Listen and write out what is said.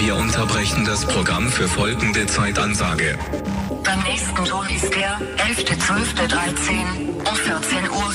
Wir unterbrechen das Programm für folgende Zeitansage. Beim nächsten Ton ist der 11.12.13 um 14.15 Uhr